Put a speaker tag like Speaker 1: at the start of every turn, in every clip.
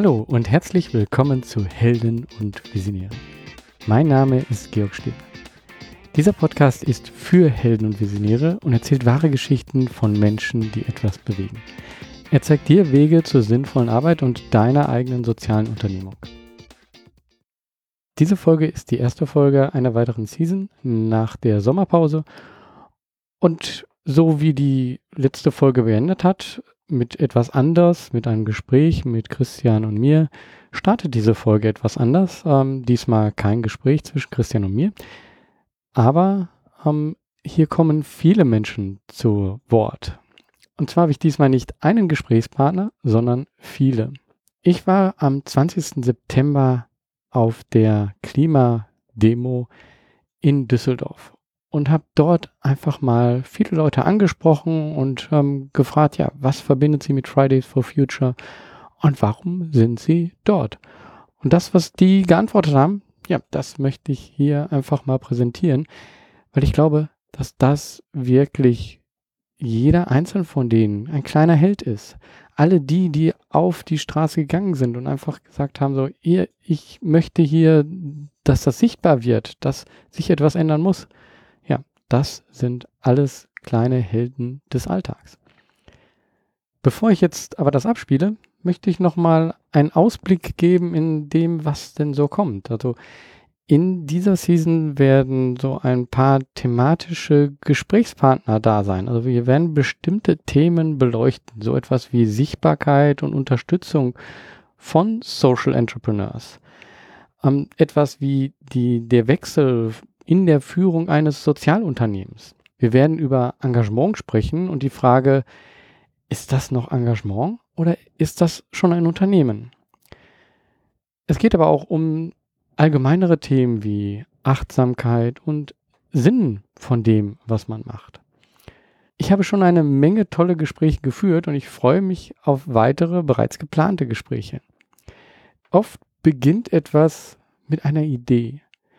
Speaker 1: Hallo und herzlich willkommen zu Helden und Visionäre. Mein Name ist Georg Stipp. Dieser Podcast ist für Helden und Visionäre und erzählt wahre Geschichten von Menschen, die etwas bewegen. Er zeigt dir Wege zur sinnvollen Arbeit und deiner eigenen sozialen Unternehmung. Diese Folge ist die erste Folge einer weiteren Season nach der Sommerpause. Und so wie die letzte Folge beendet hat, mit etwas anders, mit einem Gespräch mit Christian und mir, startet diese Folge etwas anders. Ähm, diesmal kein Gespräch zwischen Christian und mir. Aber ähm, hier kommen viele Menschen zu Wort. Und zwar habe ich diesmal nicht einen Gesprächspartner, sondern viele. Ich war am 20. September auf der Klimademo in Düsseldorf und habe dort einfach mal viele Leute angesprochen und ähm, gefragt, ja, was verbindet sie mit Fridays for Future und warum sind sie dort? Und das, was die geantwortet haben, ja, das möchte ich hier einfach mal präsentieren, weil ich glaube, dass das wirklich jeder einzelne von denen ein kleiner Held ist. Alle die, die auf die Straße gegangen sind und einfach gesagt haben, so, ihr, ich möchte hier, dass das sichtbar wird, dass sich etwas ändern muss. Das sind alles kleine Helden des Alltags. Bevor ich jetzt aber das abspiele, möchte ich nochmal einen Ausblick geben in dem, was denn so kommt. Also in dieser Season werden so ein paar thematische Gesprächspartner da sein. Also wir werden bestimmte Themen beleuchten, so etwas wie Sichtbarkeit und Unterstützung von Social Entrepreneurs. Ähm, etwas wie die, der Wechsel in der Führung eines Sozialunternehmens. Wir werden über Engagement sprechen und die Frage, ist das noch Engagement oder ist das schon ein Unternehmen? Es geht aber auch um allgemeinere Themen wie Achtsamkeit und Sinn von dem, was man macht. Ich habe schon eine Menge tolle Gespräche geführt und ich freue mich auf weitere bereits geplante Gespräche. Oft beginnt etwas mit einer Idee,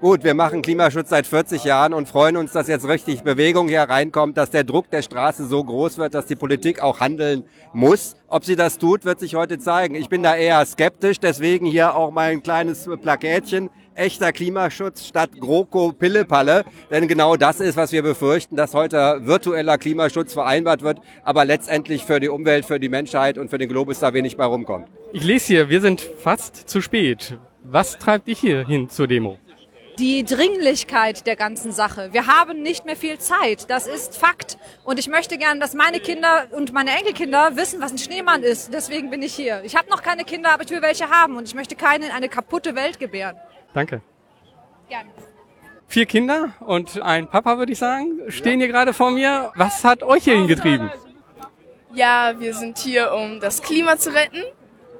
Speaker 2: Gut, wir machen Klimaschutz seit 40 Jahren und freuen uns, dass jetzt richtig Bewegung hier reinkommt, dass der Druck der Straße so groß wird, dass die Politik auch handeln muss. Ob sie das tut, wird sich heute zeigen. Ich bin da eher skeptisch, deswegen hier auch mein kleines Plakätchen echter Klimaschutz statt GroKo Pillepalle. Denn genau das ist, was wir befürchten, dass heute virtueller Klimaschutz vereinbart wird, aber letztendlich für die Umwelt, für die Menschheit und für den Globus da wenig bei rumkommt.
Speaker 1: Ich lese hier, wir sind fast zu spät. Was treibt dich hier hin zur Demo?
Speaker 3: Die Dringlichkeit der ganzen Sache. Wir haben nicht mehr viel Zeit. Das ist Fakt. Und ich möchte gerne, dass meine Kinder und meine Enkelkinder wissen, was ein Schneemann ist. Deswegen bin ich hier. Ich habe noch keine Kinder, aber ich will welche haben. Und ich möchte keine in eine kaputte Welt gebären.
Speaker 1: Danke. Gerne. Vier Kinder und ein Papa, würde ich sagen, stehen hier gerade vor mir. Was hat euch hier hingetrieben?
Speaker 4: Ja, wir sind hier, um das Klima zu retten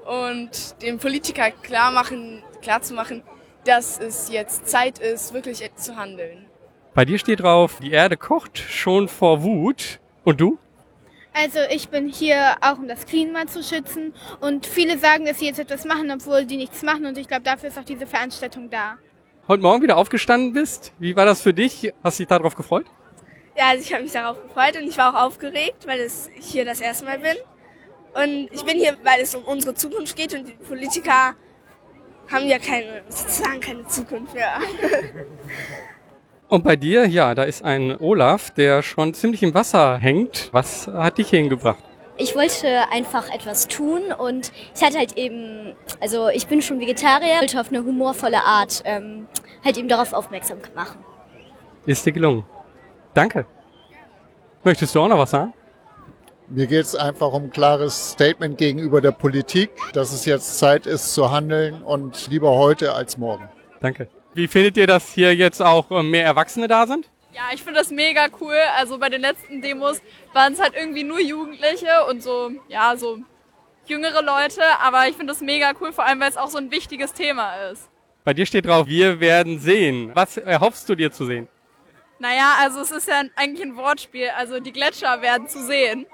Speaker 4: und dem Politiker klar, machen, klar zu machen, dass es jetzt Zeit ist, wirklich zu handeln.
Speaker 1: Bei dir steht drauf, die Erde kocht schon vor Wut. Und du?
Speaker 5: Also ich bin hier auch, um das Klima zu schützen. Und viele sagen, dass sie jetzt etwas machen, obwohl die nichts machen. Und ich glaube, dafür ist auch diese Veranstaltung da.
Speaker 1: Heute Morgen wieder aufgestanden bist. Wie war das für dich? Hast du dich darauf gefreut?
Speaker 4: Ja, also ich habe mich darauf gefreut und ich war auch aufgeregt, weil es hier das erste Mal bin. Und ich bin hier, weil es um unsere Zukunft geht und die Politiker haben ja keine, sozusagen keine Zukunft mehr.
Speaker 1: Und bei dir, ja, da ist ein Olaf, der schon ziemlich im Wasser hängt. Was hat dich hingebracht?
Speaker 6: Ich wollte einfach etwas tun und ich hatte halt eben, also ich bin schon Vegetarier, wollte auf eine humorvolle Art ähm, halt eben darauf aufmerksam machen.
Speaker 1: Ist dir gelungen. Danke. Möchtest du auch noch was sagen?
Speaker 7: Mir geht es einfach um ein klares Statement gegenüber der Politik, dass es jetzt Zeit ist zu handeln und lieber heute als morgen.
Speaker 1: Danke. Wie findet ihr, dass hier jetzt auch äh, mehr Erwachsene da sind?
Speaker 8: Ja, ich finde das mega cool. Also bei den letzten Demos waren es halt irgendwie nur Jugendliche und so, ja, so jüngere Leute. Aber ich finde das mega cool, vor allem weil es auch so ein wichtiges Thema ist.
Speaker 1: Bei dir steht drauf, wir werden sehen. Was erhoffst du dir zu sehen?
Speaker 8: Naja, also es ist ja eigentlich ein Wortspiel. Also die Gletscher werden zu sehen.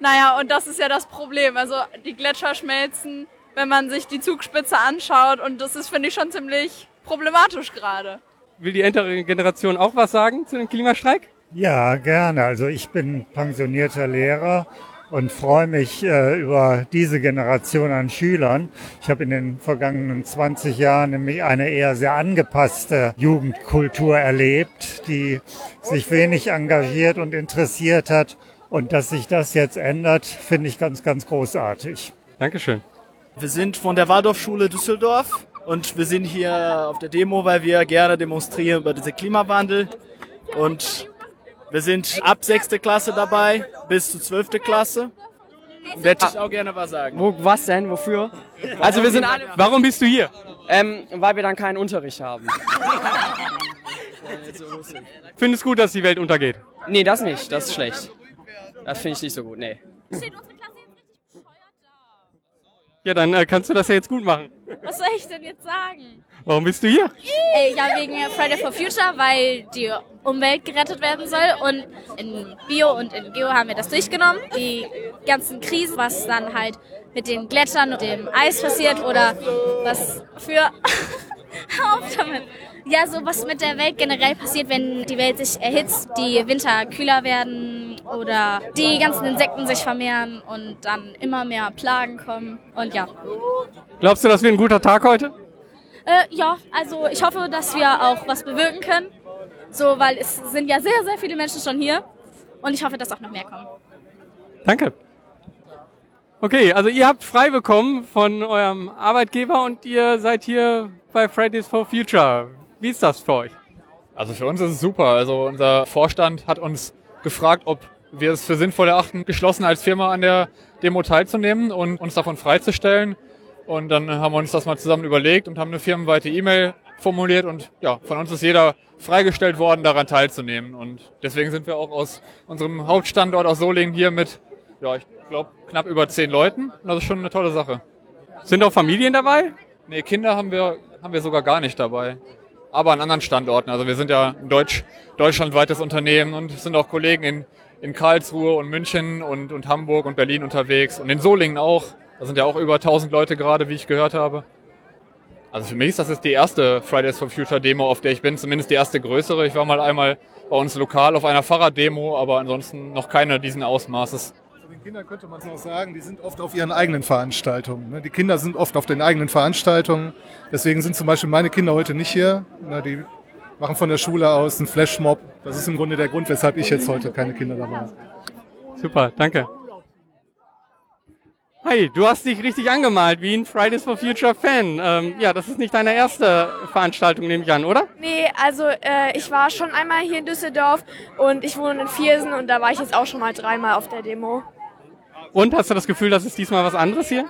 Speaker 8: Naja, und das ist ja das Problem. Also die Gletscher schmelzen, wenn man sich die Zugspitze anschaut. Und das ist, finde ich, schon ziemlich problematisch gerade.
Speaker 1: Will die ältere Generation auch was sagen zu dem Klimastreik?
Speaker 9: Ja, gerne. Also ich bin pensionierter Lehrer und freue mich äh, über diese Generation an Schülern. Ich habe in den vergangenen 20 Jahren nämlich eine eher sehr angepasste Jugendkultur erlebt, die sich wenig engagiert und interessiert hat und dass sich das jetzt ändert, finde ich ganz, ganz großartig.
Speaker 1: Dankeschön.
Speaker 10: Wir sind von der Waldorfschule Düsseldorf und wir sind hier auf der Demo, weil wir gerne demonstrieren über diesen Klimawandel. Und wir sind ab sechste Klasse dabei bis zur zwölfte Klasse. Hätte ich auch gerne was sagen.
Speaker 11: Wo, was denn? Wofür? Also wir sind alle.
Speaker 1: Warum bist du hier?
Speaker 11: Ähm, weil wir dann keinen Unterricht haben.
Speaker 1: Findest gut, dass die Welt untergeht?
Speaker 11: Nee, das nicht. Das ist schlecht. Das finde ich nicht so gut, nee.
Speaker 1: Ja, dann äh, kannst du das ja jetzt gut machen.
Speaker 12: Was soll ich denn jetzt sagen?
Speaker 1: Warum bist du hier?
Speaker 12: Äh, ja, wegen Friday for Future, weil die Umwelt gerettet werden soll. Und in Bio und in Geo haben wir das durchgenommen. Die ganzen Krisen, was dann halt mit den Gletschern und dem Eis passiert oder was für... Auf damit. Ja, so was mit der Welt generell passiert, wenn die Welt sich erhitzt, die Winter kühler werden oder die ganzen Insekten sich vermehren und dann immer mehr Plagen kommen. Und ja.
Speaker 1: Glaubst du, das wird ein guter Tag heute?
Speaker 12: Äh, ja, also ich hoffe, dass wir auch was bewirken können. So, weil es sind ja sehr, sehr viele Menschen schon hier. Und ich hoffe, dass auch noch mehr kommen.
Speaker 1: Danke. Okay, also ihr habt frei bekommen von eurem Arbeitgeber und ihr seid hier bei Fridays for Future. Wie ist das für euch?
Speaker 13: Also für uns ist es super. Also unser Vorstand hat uns gefragt, ob wir es für sinnvoll erachten, geschlossen als Firma an der Demo teilzunehmen und uns davon freizustellen. Und dann haben wir uns das mal zusammen überlegt und haben eine firmenweite E-Mail formuliert und ja, von uns ist jeder freigestellt worden, daran teilzunehmen. Und deswegen sind wir auch aus unserem Hauptstandort aus Solingen hier mit, ja, ich glaube, knapp über zehn Leuten. Und das ist schon eine tolle Sache.
Speaker 1: Sind auch Familien dabei?
Speaker 13: Nee, Kinder haben wir, haben wir sogar gar nicht dabei. Aber an anderen Standorten. Also wir sind ja ein Deutsch, deutschlandweites Unternehmen und sind auch Kollegen in, in Karlsruhe und München und, und Hamburg und Berlin unterwegs und in Solingen auch. Da sind ja auch über 1000 Leute gerade, wie ich gehört habe. Also für mich ist das jetzt die erste Fridays for Future Demo, auf der ich bin, zumindest die erste größere. Ich war mal einmal bei uns lokal auf einer Fahrraddemo, aber ansonsten noch keine diesen Ausmaßes.
Speaker 14: Zu den Kindern könnte man es noch sagen, die sind oft auf ihren eigenen Veranstaltungen. ne? Die Kinder sind oft auf den eigenen Veranstaltungen. Deswegen sind zum Beispiel meine Kinder heute nicht hier. Die machen von der Schule aus einen Flashmob. Das ist im Grunde der Grund, weshalb ich jetzt heute keine Kinder dabei habe.
Speaker 1: Super, danke. Hi, du hast dich richtig angemalt wie ein Fridays for Future Fan. Ähm, ja, das ist nicht deine erste Veranstaltung, nehme ich an, oder?
Speaker 15: Nee, also äh, ich war schon einmal hier in Düsseldorf und ich wohne in Viersen und da war ich jetzt auch schon mal dreimal auf der Demo.
Speaker 1: Und hast du das Gefühl, das ist diesmal was anderes hier?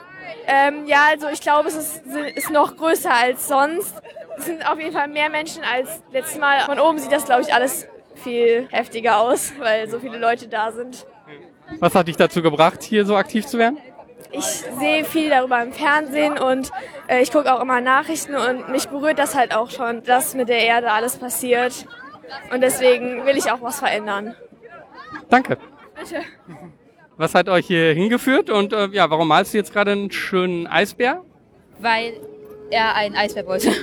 Speaker 15: Ähm, ja, also ich glaube, es ist, ist noch größer als sonst. Es sind auf jeden Fall mehr Menschen als letztes Mal. Von oben sieht das, glaube ich, alles viel heftiger aus, weil so viele Leute da sind.
Speaker 1: Was hat dich dazu gebracht, hier so aktiv zu werden?
Speaker 15: Ich sehe viel darüber im Fernsehen und äh, ich gucke auch immer Nachrichten und mich berührt das halt auch schon, dass mit der Erde alles passiert. Und deswegen will ich auch was verändern.
Speaker 1: Danke.
Speaker 15: Bitte.
Speaker 1: Was hat euch hier hingeführt und äh, ja, warum malst du jetzt gerade einen schönen Eisbär?
Speaker 16: weil er ein Eisbär wollte.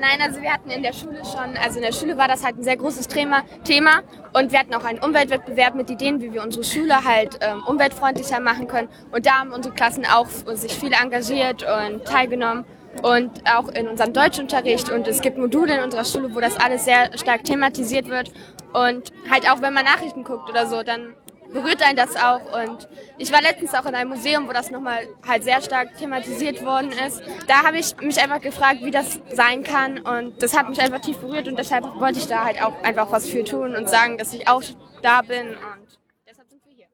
Speaker 17: Nein, also wir hatten in der Schule schon, also in der Schule war das halt ein sehr großes Thema, Thema und wir hatten auch einen Umweltwettbewerb mit Ideen, wie wir unsere Schule halt ähm, umweltfreundlicher machen können. Und da haben unsere Klassen auch sich viel engagiert und teilgenommen und auch in unserem Deutschunterricht und es gibt Module in unserer Schule, wo das alles sehr stark thematisiert wird und halt auch wenn man Nachrichten guckt oder so, dann berührt einen das auch und ich war letztens auch in einem Museum, wo das nochmal halt sehr stark thematisiert worden ist. Da habe ich mich einfach gefragt, wie das sein kann und das hat mich einfach tief berührt und deshalb wollte ich da halt auch einfach was für tun und sagen, dass ich auch da bin und deshalb sind wir hier.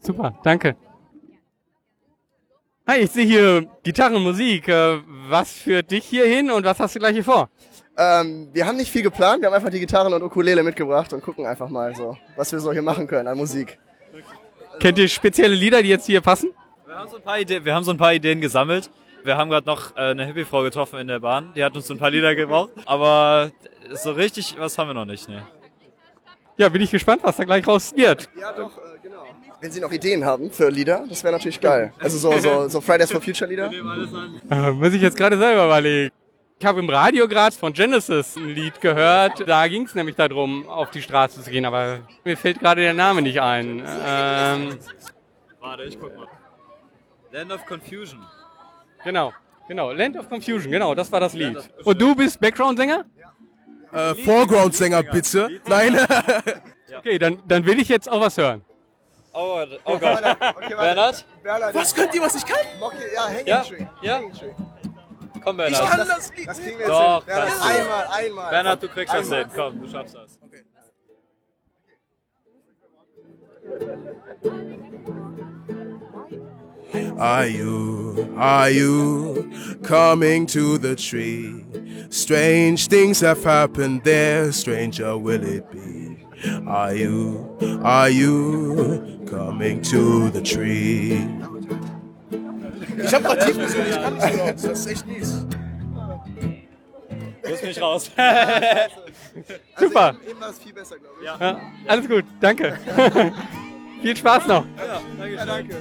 Speaker 6: Super, danke. Hi, ich sehe hier Gitarrenmusik. Äh, was führt dich hier hin und was hast du gleich hier vor?
Speaker 18: Ähm, wir haben nicht viel geplant, wir haben einfach die Gitarren und Ukulele mitgebracht und gucken einfach mal so, was wir so hier machen können an Musik.
Speaker 6: Kennt ihr spezielle Lieder, die jetzt hier passen?
Speaker 19: Wir haben so ein paar, Ideen, wir haben so ein paar Ideen gesammelt. Wir haben gerade noch äh, eine Hippie-Frau getroffen in der Bahn. Die hat uns so ein paar Lieder gebraucht. Aber so richtig was haben wir noch nicht. Ne.
Speaker 6: Ja, bin ich gespannt, was da gleich raus wird.
Speaker 18: Ja, doch, äh, genau. Wenn Sie noch Ideen haben für Lieder, das wäre natürlich geil. Also so, so, so Fridays for Future Lieder.
Speaker 6: Äh, muss ich jetzt gerade selber überlegen. Ich habe im Radio gerade von Genesis ein Lied gehört. Da ging es nämlich darum, auf die Straße zu gehen, aber mir fällt gerade der Name nicht ein. Ähm,
Speaker 19: Warte, ich guck mal. Land of Confusion.
Speaker 6: genau, genau. Land of Confusion, genau, das war das Lied. Und du bist Background-Sänger?
Speaker 20: Äh, Foreground-Sänger, bitte. Nein.
Speaker 6: Okay, dann, dann will ich jetzt auch was hören.
Speaker 19: Oh, oh Gott. Bernhard?
Speaker 20: Was könnt ihr, was ich kann?
Speaker 18: Ja, Hanging
Speaker 19: Ja?
Speaker 18: Tree.
Speaker 19: Ja?
Speaker 18: Hanging Tree.
Speaker 19: Komm,
Speaker 20: Ich kann das Lied.
Speaker 18: Das kriegen wir jetzt
Speaker 19: Doch,
Speaker 18: hin. Bernhard,
Speaker 19: er
Speaker 18: einmal, einmal.
Speaker 19: Bernhard, du kriegst das hin. Komm, du schaffst das.
Speaker 20: Are you, are you coming to the tree? Strange things have happened there, stranger will it be? Are you, are you coming to the tree?
Speaker 18: Ich hab grad tief gesungen, ich kann nicht so laut. Das ist echt mies.
Speaker 19: Du bist mich raus.
Speaker 6: Super.
Speaker 18: Also Eben war es viel besser, glaube ich.
Speaker 6: Ja, alles gut, danke. Viel Spaß noch.
Speaker 19: Ja, danke.
Speaker 18: Ja, danke.